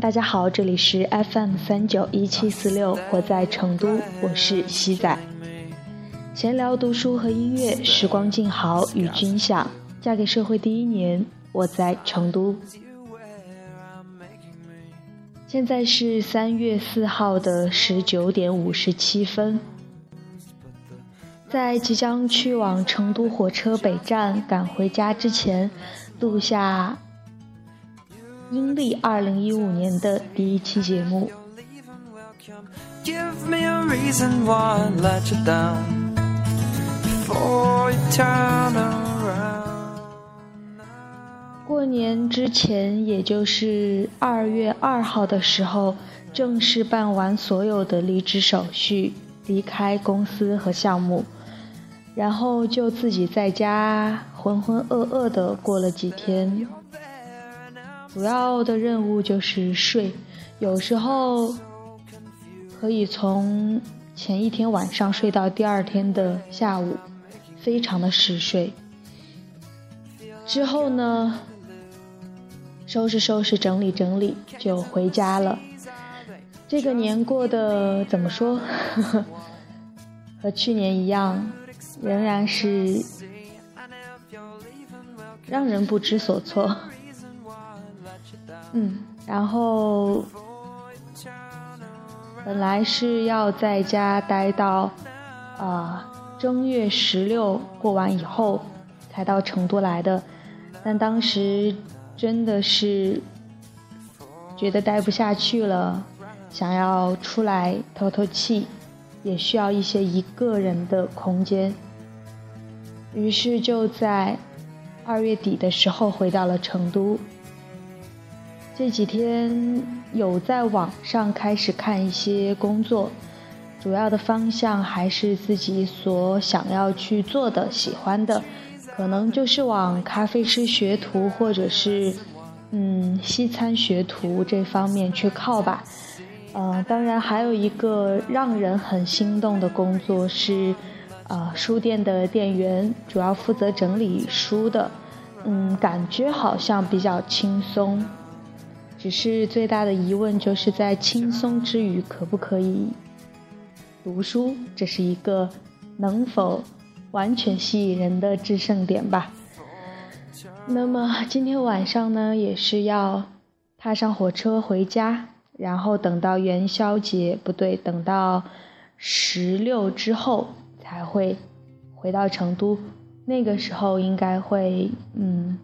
大家好，这里是 FM 三九一七四六，我在成都，我是西仔。闲聊、读书和音乐，时光静好，与君享。嫁给社会第一年，我在成都。现在是三月四号的十九点五十七分，在即将去往成都火车北站赶回家之前，录下阴历二零一五年的第一期节目。过年之前，也就是二月二号的时候，正式办完所有的离职手续，离开公司和项目，然后就自己在家浑浑噩噩的过了几天。主要的任务就是睡，有时候可以从前一天晚上睡到第二天的下午。非常的嗜睡。之后呢，收拾收拾，整理整理，就回家了。这个年过得怎么说？和去年一样，仍然是让人不知所措。嗯，然后本来是要在家待到啊。正月十六过完以后，才到成都来的，但当时真的是觉得待不下去了，想要出来透透气，也需要一些一个人的空间，于是就在二月底的时候回到了成都。这几天有在网上开始看一些工作。主要的方向还是自己所想要去做的、喜欢的，可能就是往咖啡师学徒或者是嗯西餐学徒这方面去靠吧。呃，当然还有一个让人很心动的工作是，呃，书店的店员，主要负责整理书的。嗯，感觉好像比较轻松，只是最大的疑问就是在轻松之余可不可以？读书，这是一个能否完全吸引人的制胜点吧。那么今天晚上呢，也是要踏上火车回家，然后等到元宵节，不对，等到十六之后才会回到成都。那个时候应该会，嗯，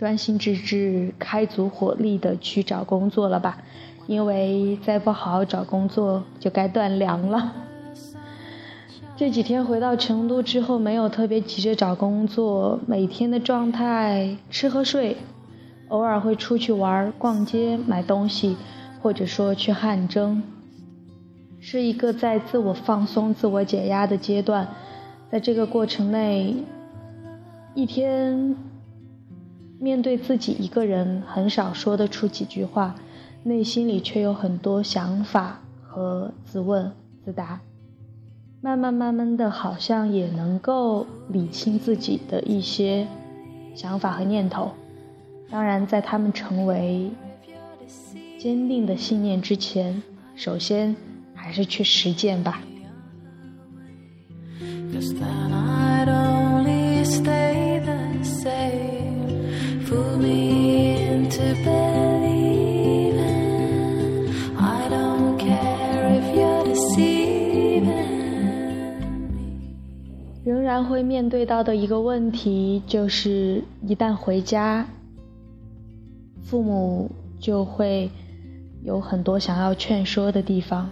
专心致志、开足火力的去找工作了吧？因为再不好好找工作，就该断粮了。这几天回到成都之后，没有特别急着找工作，每天的状态吃喝睡，偶尔会出去玩、逛街、买东西，或者说去汗蒸，是一个在自我放松、自我解压的阶段。在这个过程内，一天面对自己一个人，很少说得出几句话，内心里却有很多想法和自问自答。慢慢慢慢的，好像也能够理清自己的一些想法和念头。当然，在他们成为坚定的信念之前，首先还是去实践吧。会面对到的一个问题就是，一旦回家，父母就会有很多想要劝说的地方，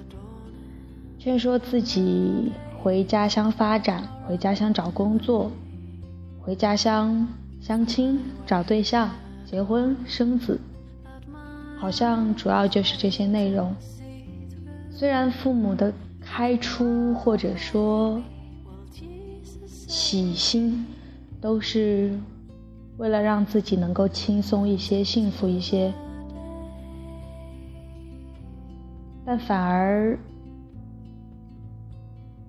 劝说自己回家乡发展，回家乡找工作，回家乡相亲、找对象、结婚、生子，好像主要就是这些内容。虽然父母的开出或者说。起心都是为了让自己能够轻松一些、幸福一些，但反而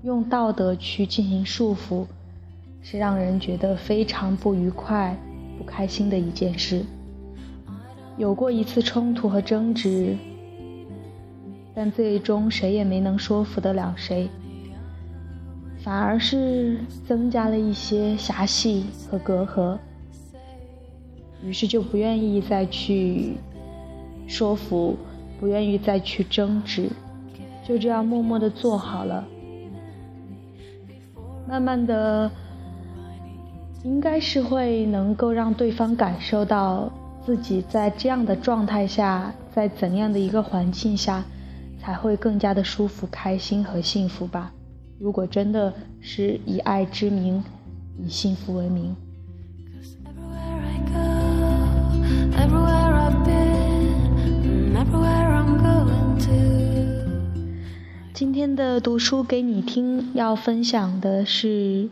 用道德去进行束缚，是让人觉得非常不愉快、不开心的一件事。有过一次冲突和争执，但最终谁也没能说服得了谁，反而是增加了一些狭隙和隔阂，于是就不愿意再去说服，不愿意再去争执，就这样默默的做好了。慢慢的，应该是会能够让对方感受到自己在这样的状态下，在怎样的一个环境下，才会更加的舒服、开心和幸福吧。如果真的是以爱之名，以幸福为名。今天的读书给你听，要分享的是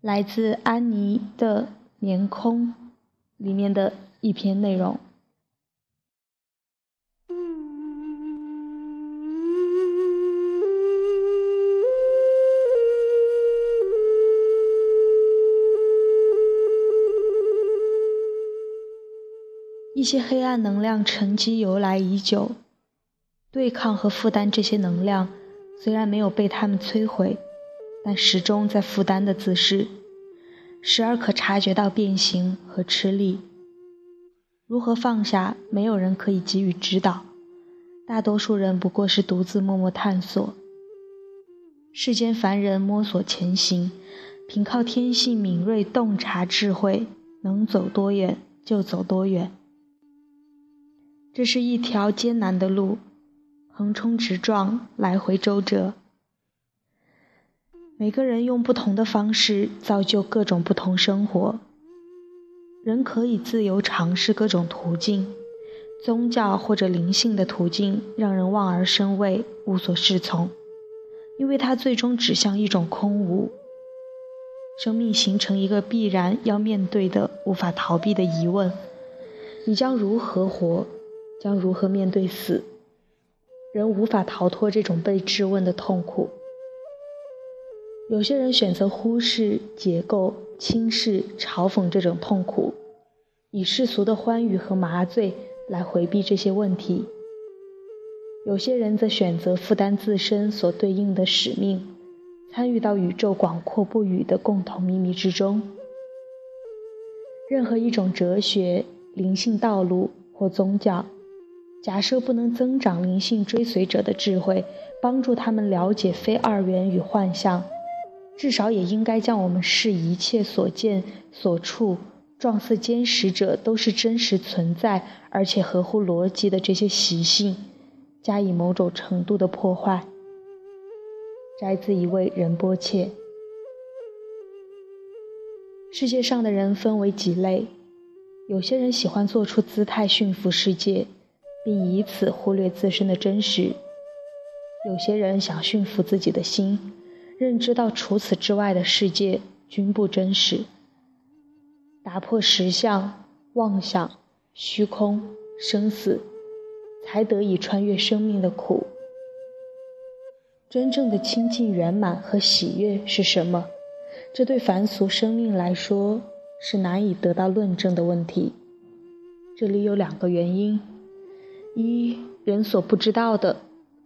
来自安妮的《年空》里面的一篇内容。些黑暗能量沉积由来已久。对抗和负担这些能量，虽然没有被他们摧毁，但始终在负担的姿势，时而可察觉到变形和吃力。如何放下，没有人可以给予指导，大多数人不过是独自默默探索。世间凡人摸索前行，凭靠天性敏锐洞察智慧，能走多远就走多远。这是一条艰难的路。横冲直撞，来回周折。每个人用不同的方式造就各种不同生活。人可以自由尝试各种途径，宗教或者灵性的途径让人望而生畏，无所适从，因为它最终指向一种空无。生命形成一个必然要面对的、无法逃避的疑问：你将如何活？将如何面对死？人无法逃脱这种被质问的痛苦。有些人选择忽视、解构、轻视、嘲讽这种痛苦，以世俗的欢愉和麻醉来回避这些问题。有些人则选择负担自身所对应的使命，参与到宇宙广阔不语的共同秘密之中。任何一种哲学、灵性道路或宗教。假设不能增长灵性追随者的智慧，帮助他们了解非二元与幻象，至少也应该将我们视一切所见所触状似坚实者都是真实存在，而且合乎逻辑的这些习性，加以某种程度的破坏。摘自一位仁波切。世界上的人分为几类，有些人喜欢做出姿态驯服世界。并以此忽略自身的真实。有些人想驯服自己的心，认知到除此之外的世界均不真实，打破实相、妄想、虚空、生死，才得以穿越生命的苦。真正的清净圆满和喜悦是什么？这对凡俗生命来说是难以得到论证的问题。这里有两个原因。一人所不知道的，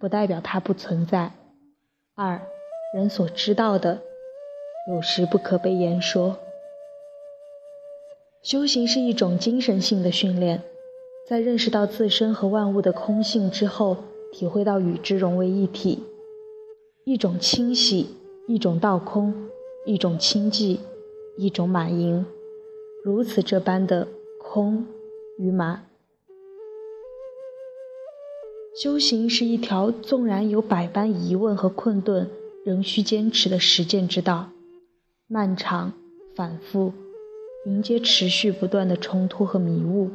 不代表它不存在；二人所知道的，有时不可被言说。修行是一种精神性的训练，在认识到自身和万物的空性之后，体会到与之融为一体，一种清洗，一种倒空，一种清寂，一种满盈，如此这般的空与满。修行是一条纵然有百般疑问和困顿，仍需坚持的实践之道，漫长、反复，迎接持续不断的冲突和迷雾。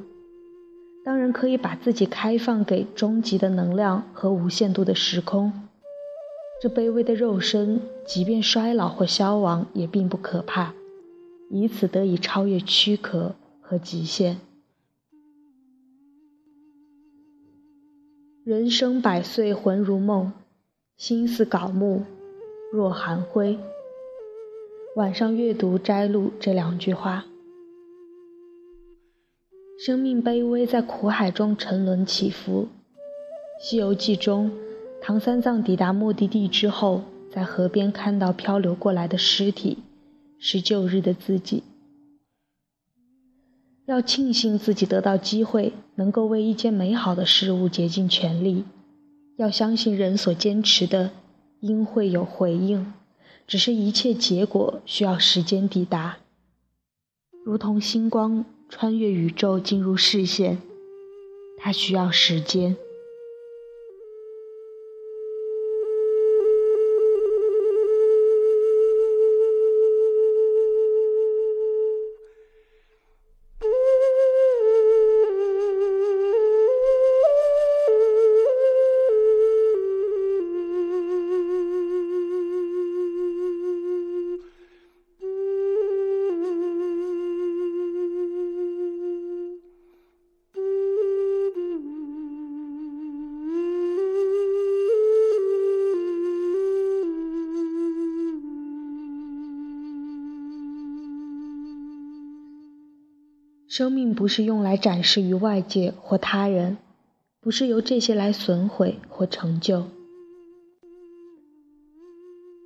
当人可以把自己开放给终极的能量和无限度的时空，这卑微的肉身，即便衰老或消亡，也并不可怕，以此得以超越躯壳和极限。人生百岁，魂如梦，心似槁木，若寒灰。晚上阅读摘录这两句话。生命卑微，在苦海中沉沦起伏，西游记》中，唐三藏抵达目的地之后，在河边看到漂流过来的尸体，是旧日的自己。要庆幸自己得到机会，能够为一件美好的事物竭尽全力。要相信人所坚持的，应会有回应，只是一切结果需要时间抵达。如同星光穿越宇宙进入视线，它需要时间。生命不是用来展示于外界或他人，不是由这些来损毁或成就。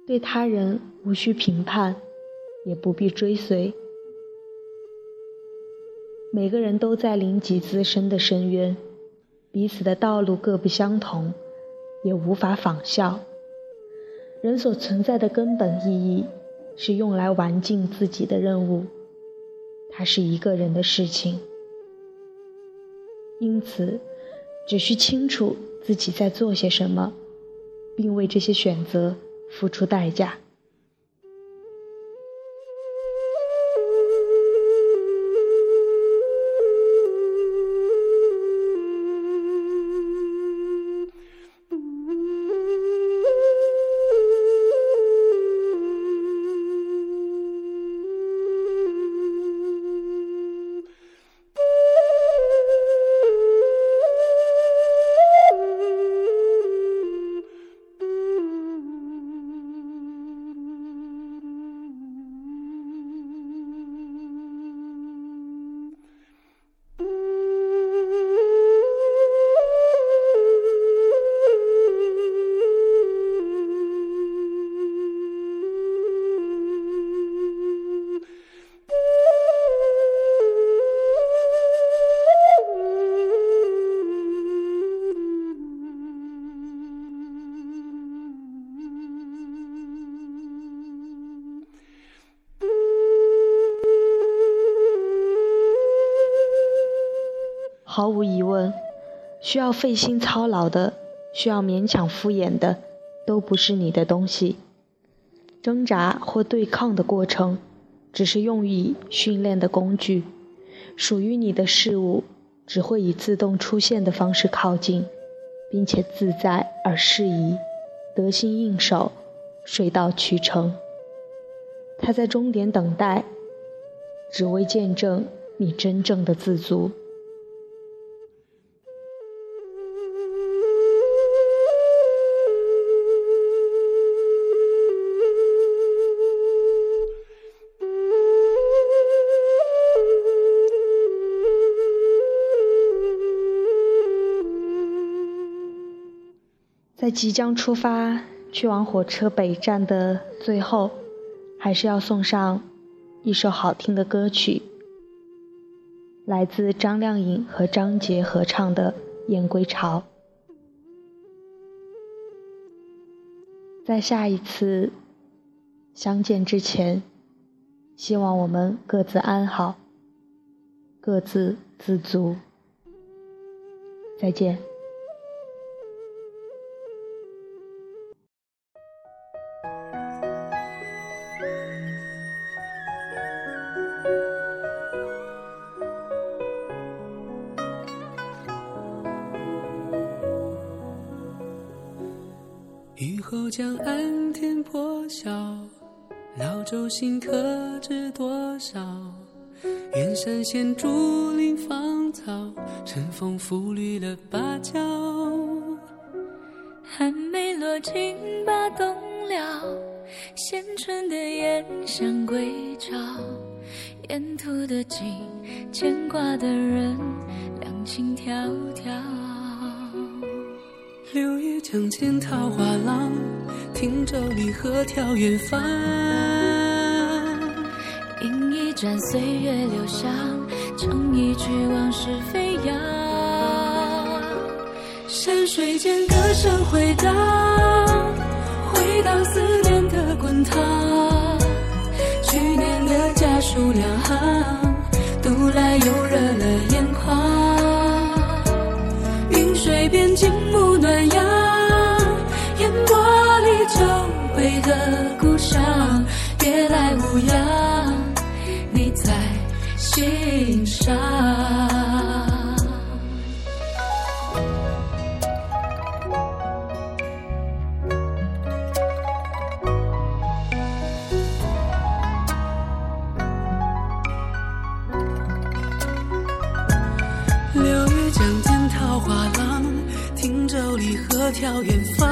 对他人无需评判，也不必追随。每个人都在临己自身的深渊，彼此的道路各不相同，也无法仿效。人所存在的根本意义，是用来完尽自己的任务。还是一个人的事情，因此，只需清楚自己在做些什么，并为这些选择付出代价。毫无疑问，需要费心操劳的，需要勉强敷衍的，都不是你的东西。挣扎或对抗的过程，只是用以训练的工具。属于你的事物，只会以自动出现的方式靠近，并且自在而适宜，得心应手，水到渠成。他在终点等待，只为见证你真正的自足。在即将出发去往火车北站的最后，还是要送上一首好听的歌曲，来自张靓颖和张杰合唱的《燕归巢》。在下一次相见之前，希望我们各自安好，各自自足。再见。后将岸天破晓，老舟新客知多少？远山现竹林芳草，晨风拂绿了芭蕉。寒梅落尽把冬了，衔春的燕想归巢。沿途的景，牵挂的人，两情迢迢。六月江间桃花浪，听舟离河眺远方。饮一盏岁月留香，唱一曲往事飞扬。山水间歌声回荡，回荡思念的滚烫。去年的家书两行，读来又热了眼眶。边静沐暖阳，烟波里久违的故乡，别来无恙，你在心上。眺远方。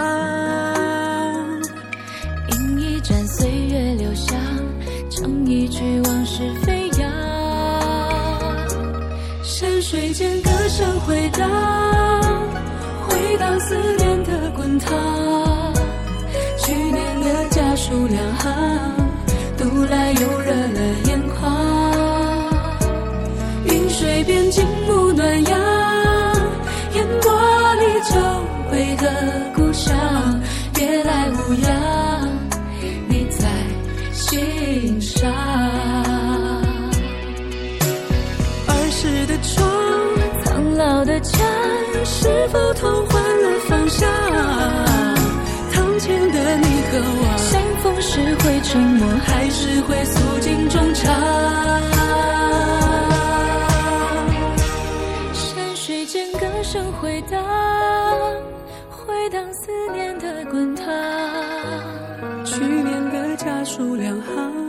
饮一盏岁月留香，唱一曲往事飞扬。山水间歌声回荡，回荡思念的滚烫。去年的家书两行，读来又热了眼眶。云水边静沐暖阳，的故乡，别来无恙，你在心上。儿时的窗，苍老的墙，是否同换了方向？堂前的你和我，相逢时会沉默，还是会诉尽衷肠？数。两行，